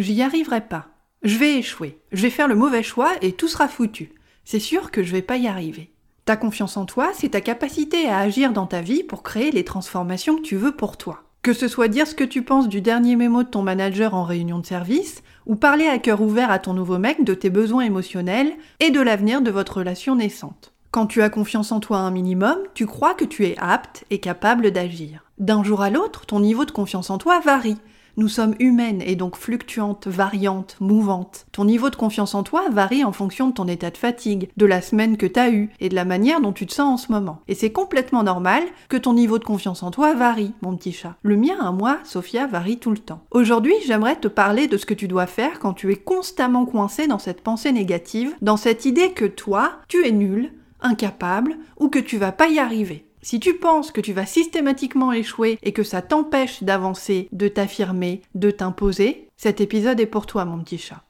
J'y arriverai pas. Je vais échouer. Je vais faire le mauvais choix et tout sera foutu. C'est sûr que je vais pas y arriver. Ta confiance en toi, c'est ta capacité à agir dans ta vie pour créer les transformations que tu veux pour toi. Que ce soit dire ce que tu penses du dernier mémo de ton manager en réunion de service, ou parler à cœur ouvert à ton nouveau mec de tes besoins émotionnels et de l'avenir de votre relation naissante. Quand tu as confiance en toi un minimum, tu crois que tu es apte et capable d'agir. D'un jour à l'autre, ton niveau de confiance en toi varie. Nous sommes humaines et donc fluctuantes, variantes, mouvantes. Ton niveau de confiance en toi varie en fonction de ton état de fatigue, de la semaine que t'as eue et de la manière dont tu te sens en ce moment. Et c'est complètement normal que ton niveau de confiance en toi varie, mon petit chat. Le mien à moi, Sophia, varie tout le temps. Aujourd'hui, j'aimerais te parler de ce que tu dois faire quand tu es constamment coincé dans cette pensée négative, dans cette idée que toi, tu es nul, incapable ou que tu vas pas y arriver. Si tu penses que tu vas systématiquement échouer et que ça t'empêche d'avancer, de t'affirmer, de t'imposer, cet épisode est pour toi, mon petit chat.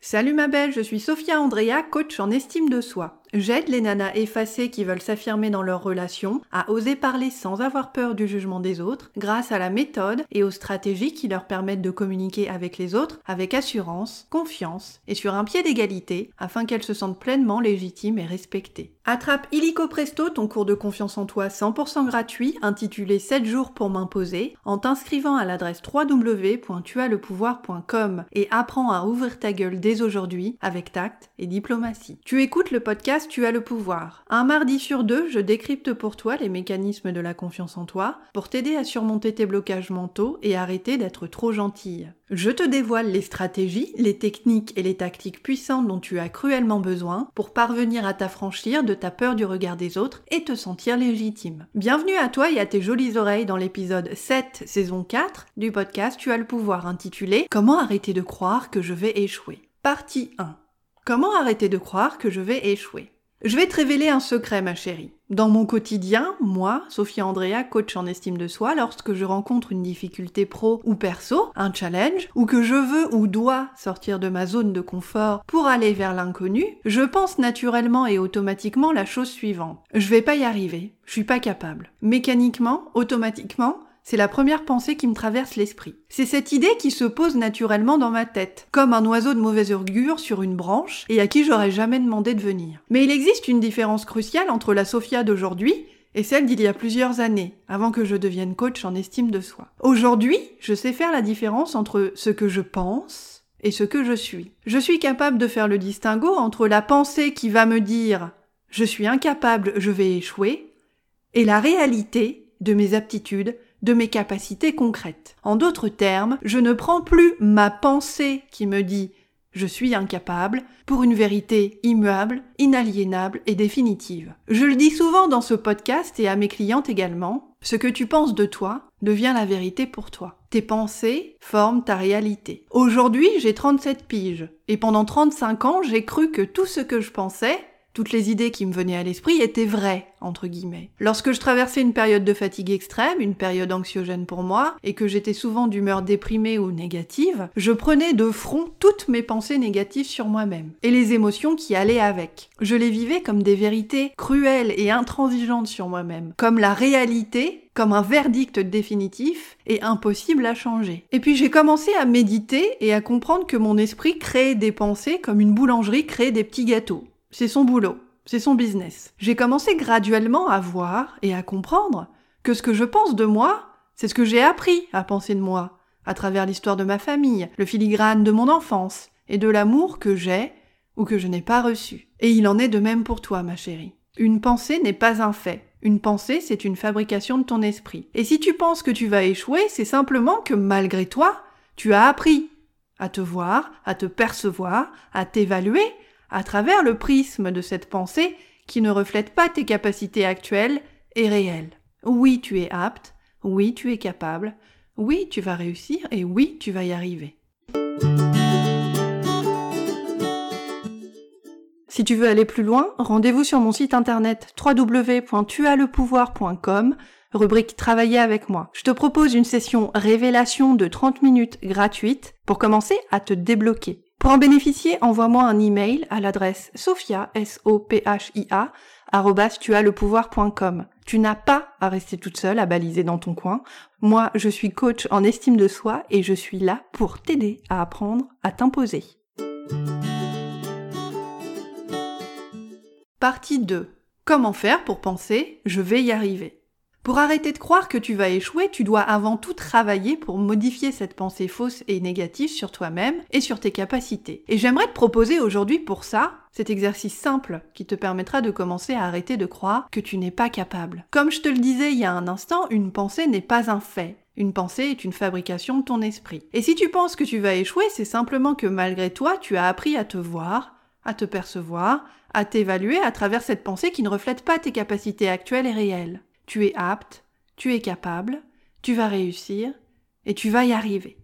Salut ma belle, je suis Sophia Andrea, coach en estime de soi. J'aide les nanas effacées qui veulent s'affirmer dans leur relation à oser parler sans avoir peur du jugement des autres grâce à la méthode et aux stratégies qui leur permettent de communiquer avec les autres avec assurance, confiance et sur un pied d'égalité afin qu'elles se sentent pleinement légitimes et respectées. Attrape illico presto ton cours de confiance en toi 100% gratuit intitulé 7 jours pour m'imposer en t'inscrivant à l'adresse www.tuaslepouvoir.com et apprends à ouvrir ta gueule dès aujourd'hui avec tact et diplomatie. Tu écoutes le podcast tu as le pouvoir. Un mardi sur deux, je décrypte pour toi les mécanismes de la confiance en toi pour t'aider à surmonter tes blocages mentaux et arrêter d'être trop gentille. Je te dévoile les stratégies, les techniques et les tactiques puissantes dont tu as cruellement besoin pour parvenir à t'affranchir de ta peur du regard des autres et te sentir légitime. Bienvenue à toi et à tes jolies oreilles dans l'épisode 7, saison 4 du podcast Tu as le pouvoir intitulé Comment arrêter de croire que je vais échouer? Partie 1. Comment arrêter de croire que je vais échouer? Je vais te révéler un secret, ma chérie. Dans mon quotidien, moi, Sophia Andrea, coach en estime de soi, lorsque je rencontre une difficulté pro ou perso, un challenge, ou que je veux ou dois sortir de ma zone de confort pour aller vers l'inconnu, je pense naturellement et automatiquement la chose suivante. Je vais pas y arriver. Je suis pas capable. Mécaniquement, automatiquement, c'est la première pensée qui me traverse l'esprit. C'est cette idée qui se pose naturellement dans ma tête, comme un oiseau de mauvaise augure sur une branche et à qui j'aurais jamais demandé de venir. Mais il existe une différence cruciale entre la Sophia d'aujourd'hui et celle d'il y a plusieurs années, avant que je devienne coach en estime de soi. Aujourd'hui, je sais faire la différence entre ce que je pense et ce que je suis. Je suis capable de faire le distinguo entre la pensée qui va me dire je suis incapable, je vais échouer, et la réalité de mes aptitudes, de mes capacités concrètes. En d'autres termes, je ne prends plus ma pensée qui me dit je suis incapable pour une vérité immuable, inaliénable et définitive. Je le dis souvent dans ce podcast et à mes clientes également, ce que tu penses de toi devient la vérité pour toi. Tes pensées forment ta réalité. Aujourd'hui, j'ai 37 piges et pendant 35 ans, j'ai cru que tout ce que je pensais toutes les idées qui me venaient à l'esprit étaient vraies, entre guillemets. Lorsque je traversais une période de fatigue extrême, une période anxiogène pour moi, et que j'étais souvent d'humeur déprimée ou négative, je prenais de front toutes mes pensées négatives sur moi-même, et les émotions qui allaient avec. Je les vivais comme des vérités cruelles et intransigeantes sur moi-même, comme la réalité comme un verdict définitif et impossible à changer. Et puis j'ai commencé à méditer et à comprendre que mon esprit créait des pensées comme une boulangerie crée des petits gâteaux. C'est son boulot, c'est son business. J'ai commencé graduellement à voir et à comprendre que ce que je pense de moi, c'est ce que j'ai appris à penser de moi, à travers l'histoire de ma famille, le filigrane de mon enfance, et de l'amour que j'ai ou que je n'ai pas reçu. Et il en est de même pour toi, ma chérie. Une pensée n'est pas un fait. Une pensée, c'est une fabrication de ton esprit. Et si tu penses que tu vas échouer, c'est simplement que malgré toi, tu as appris à te voir, à te percevoir, à t'évaluer à travers le prisme de cette pensée qui ne reflète pas tes capacités actuelles et réelles. Oui, tu es apte, oui, tu es capable, oui, tu vas réussir et oui, tu vas y arriver. Si tu veux aller plus loin, rendez-vous sur mon site internet www.tuaslepouvoir.com, rubrique Travailler avec moi. Je te propose une session révélation de 30 minutes gratuite pour commencer à te débloquer Pour en bénéficier, envoie-moi un email à l'adresse sophia, s o p h i. Tu n'as pas à rester toute seule à baliser dans ton coin. Moi, je suis coach en estime de soi et je suis là pour t'aider à apprendre à t'imposer. Partie 2. Comment faire pour penser je vais y arriver pour arrêter de croire que tu vas échouer, tu dois avant tout travailler pour modifier cette pensée fausse et négative sur toi-même et sur tes capacités. Et j'aimerais te proposer aujourd'hui pour ça cet exercice simple qui te permettra de commencer à arrêter de croire que tu n'es pas capable. Comme je te le disais il y a un instant, une pensée n'est pas un fait. Une pensée est une fabrication de ton esprit. Et si tu penses que tu vas échouer, c'est simplement que malgré toi, tu as appris à te voir, à te percevoir, à t'évaluer à travers cette pensée qui ne reflète pas tes capacités actuelles et réelles tu es apte, tu es capable, tu vas réussir et tu vas y arriver.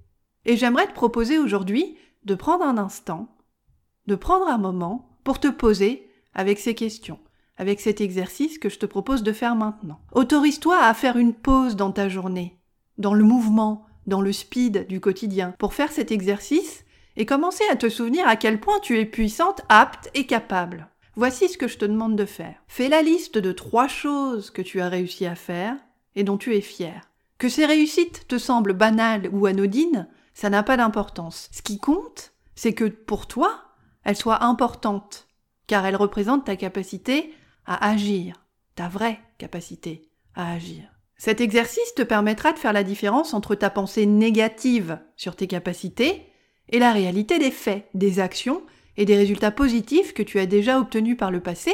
Et j'aimerais te proposer aujourd'hui de prendre un instant, de prendre un moment pour te poser avec ces questions, avec cet exercice que je te propose de faire maintenant. Autorise-toi à faire une pause dans ta journée, dans le mouvement, dans le speed du quotidien, pour faire cet exercice et commencer à te souvenir à quel point tu es puissante, apte et capable. Voici ce que je te demande de faire. Fais la liste de trois choses que tu as réussi à faire et dont tu es fier. Que ces réussites te semblent banales ou anodines, ça n'a pas d'importance. Ce qui compte, c'est que pour toi, elles soient importantes, car elles représentent ta capacité à agir, ta vraie capacité à agir. Cet exercice te permettra de faire la différence entre ta pensée négative sur tes capacités et la réalité des faits, des actions et des résultats positifs que tu as déjà obtenus par le passé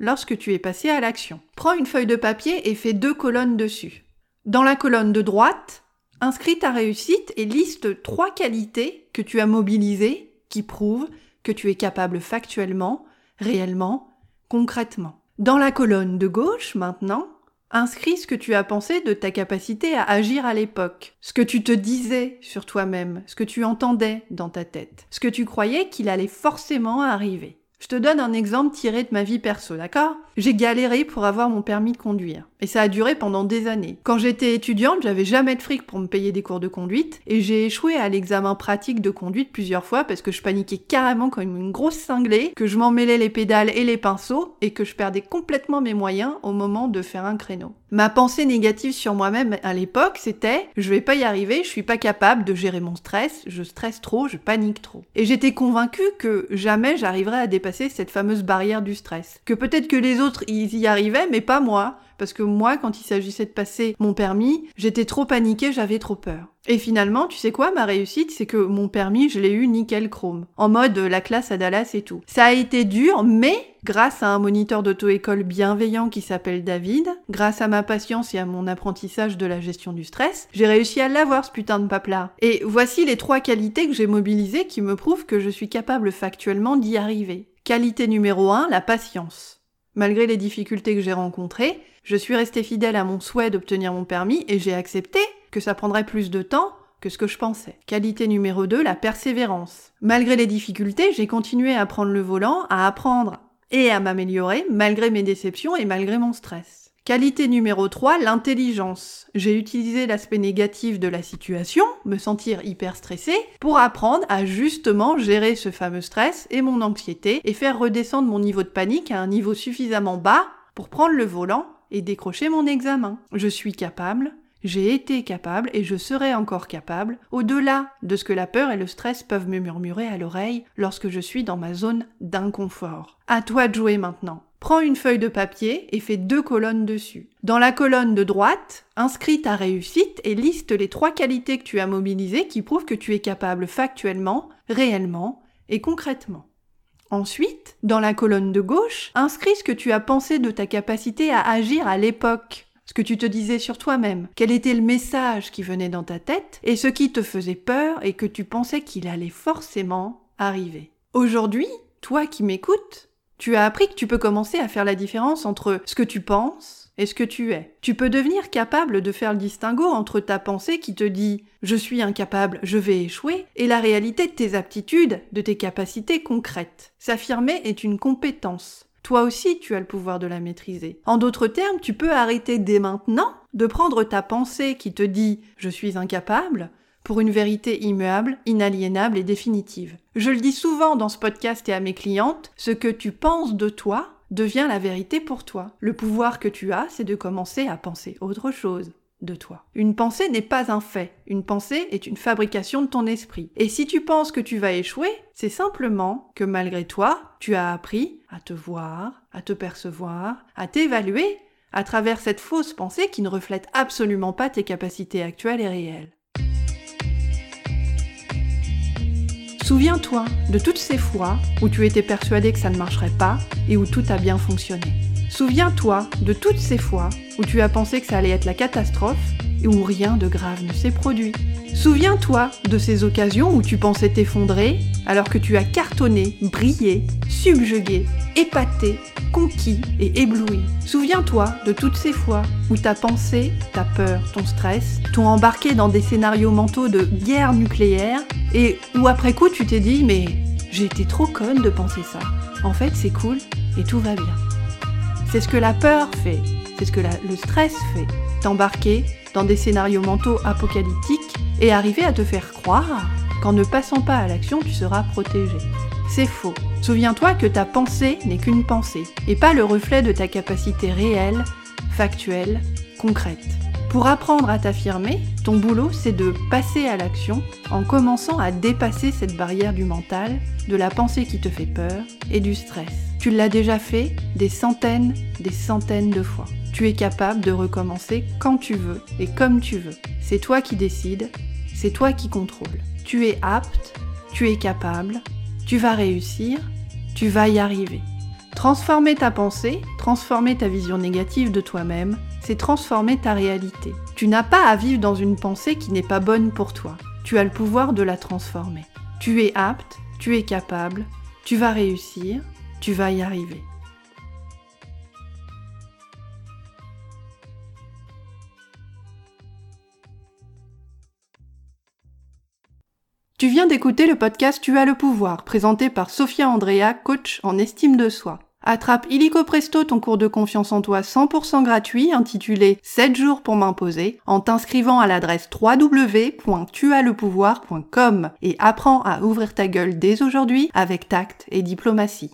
lorsque tu es passé à l'action. Prends une feuille de papier et fais deux colonnes dessus. Dans la colonne de droite, inscris ta réussite et liste trois qualités que tu as mobilisées qui prouvent que tu es capable factuellement, réellement, concrètement. Dans la colonne de gauche, maintenant, Inscris ce que tu as pensé de ta capacité à agir à l'époque, ce que tu te disais sur toi-même, ce que tu entendais dans ta tête, ce que tu croyais qu'il allait forcément arriver. Je te donne un exemple tiré de ma vie perso, d'accord? J'ai galéré pour avoir mon permis de conduire. Et ça a duré pendant des années. Quand j'étais étudiante, j'avais jamais de fric pour me payer des cours de conduite. Et j'ai échoué à l'examen pratique de conduite plusieurs fois parce que je paniquais carrément comme une grosse cinglée, que je m'emmêlais les pédales et les pinceaux et que je perdais complètement mes moyens au moment de faire un créneau. Ma pensée négative sur moi-même à l'époque, c'était je vais pas y arriver, je suis pas capable de gérer mon stress, je stresse trop, je panique trop. Et j'étais convaincue que jamais j'arriverais à dépasser cette fameuse barrière du stress. Que peut-être que les autres ils y arrivaient, mais pas moi. Parce que moi, quand il s'agissait de passer mon permis, j'étais trop paniquée, j'avais trop peur. Et finalement, tu sais quoi, ma réussite, c'est que mon permis, je l'ai eu nickel chrome. En mode la classe à Dallas et tout. Ça a été dur, mais grâce à un moniteur d'auto-école bienveillant qui s'appelle David, grâce à ma patience et à mon apprentissage de la gestion du stress, j'ai réussi à l'avoir ce putain de pape-là. Et voici les trois qualités que j'ai mobilisées qui me prouvent que je suis capable factuellement d'y arriver. Qualité numéro 1, la patience. Malgré les difficultés que j'ai rencontrées, je suis restée fidèle à mon souhait d'obtenir mon permis et j'ai accepté que ça prendrait plus de temps que ce que je pensais. Qualité numéro 2, la persévérance. Malgré les difficultés, j'ai continué à prendre le volant, à apprendre et à m'améliorer malgré mes déceptions et malgré mon stress. Qualité numéro 3, l'intelligence. J'ai utilisé l'aspect négatif de la situation, me sentir hyper stressé, pour apprendre à justement gérer ce fameux stress et mon anxiété et faire redescendre mon niveau de panique à un niveau suffisamment bas pour prendre le volant et décrocher mon examen. Je suis capable, j'ai été capable et je serai encore capable, au-delà de ce que la peur et le stress peuvent me murmurer à l'oreille lorsque je suis dans ma zone d'inconfort. À toi de jouer maintenant. Prends une feuille de papier et fais deux colonnes dessus. Dans la colonne de droite, inscris ta réussite et liste les trois qualités que tu as mobilisées qui prouvent que tu es capable factuellement, réellement et concrètement. Ensuite, dans la colonne de gauche, inscris ce que tu as pensé de ta capacité à agir à l'époque, ce que tu te disais sur toi-même, quel était le message qui venait dans ta tête et ce qui te faisait peur et que tu pensais qu'il allait forcément arriver. Aujourd'hui, toi qui m'écoutes, tu as appris que tu peux commencer à faire la différence entre ce que tu penses et ce que tu es. Tu peux devenir capable de faire le distinguo entre ta pensée qui te dit je suis incapable, je vais échouer, et la réalité de tes aptitudes, de tes capacités concrètes. S'affirmer est une compétence. Toi aussi, tu as le pouvoir de la maîtriser. En d'autres termes, tu peux arrêter dès maintenant de prendre ta pensée qui te dit je suis incapable pour une vérité immuable, inaliénable et définitive. Je le dis souvent dans ce podcast et à mes clientes, ce que tu penses de toi devient la vérité pour toi. Le pouvoir que tu as, c'est de commencer à penser autre chose de toi. Une pensée n'est pas un fait, une pensée est une fabrication de ton esprit. Et si tu penses que tu vas échouer, c'est simplement que malgré toi, tu as appris à te voir, à te percevoir, à t'évaluer à travers cette fausse pensée qui ne reflète absolument pas tes capacités actuelles et réelles. Souviens-toi de toutes ces fois où tu étais persuadé que ça ne marcherait pas et où tout a bien fonctionné. Souviens-toi de toutes ces fois où tu as pensé que ça allait être la catastrophe et où rien de grave ne s'est produit. Souviens-toi de ces occasions où tu pensais t'effondrer alors que tu as cartonné, brillé, subjugué, épaté, conquis et ébloui. Souviens-toi de toutes ces fois où ta pensée, ta peur, ton stress t'ont embarqué dans des scénarios mentaux de guerre nucléaire et où après coup tu t'es dit mais j'ai été trop conne de penser ça. En fait c'est cool et tout va bien. C'est ce que la peur fait, c'est ce que le stress fait. T'embarquer dans des scénarios mentaux apocalyptiques et arriver à te faire croire qu'en ne passant pas à l'action, tu seras protégé. C'est faux. Souviens-toi que ta pensée n'est qu'une pensée et pas le reflet de ta capacité réelle, factuelle, concrète. Pour apprendre à t'affirmer, ton boulot, c'est de passer à l'action en commençant à dépasser cette barrière du mental, de la pensée qui te fait peur et du stress. Tu l'as déjà fait des centaines, des centaines de fois. Tu es capable de recommencer quand tu veux et comme tu veux. C'est toi qui décides, c'est toi qui contrôles. Tu es apte, tu es capable, tu vas réussir, tu vas y arriver. Transformer ta pensée, transformer ta vision négative de toi-même, c'est transformer ta réalité. Tu n'as pas à vivre dans une pensée qui n'est pas bonne pour toi. Tu as le pouvoir de la transformer. Tu es apte, tu es capable, tu vas réussir, tu vas y arriver. Tu viens d'écouter le podcast Tu as le pouvoir, présenté par Sophia Andrea, coach en estime de soi. Attrape illico presto ton cours de confiance en toi 100% gratuit intitulé 7 jours pour m'imposer en t'inscrivant à l'adresse www.tuaslepouvoir.com et apprends à ouvrir ta gueule dès aujourd'hui avec tact et diplomatie.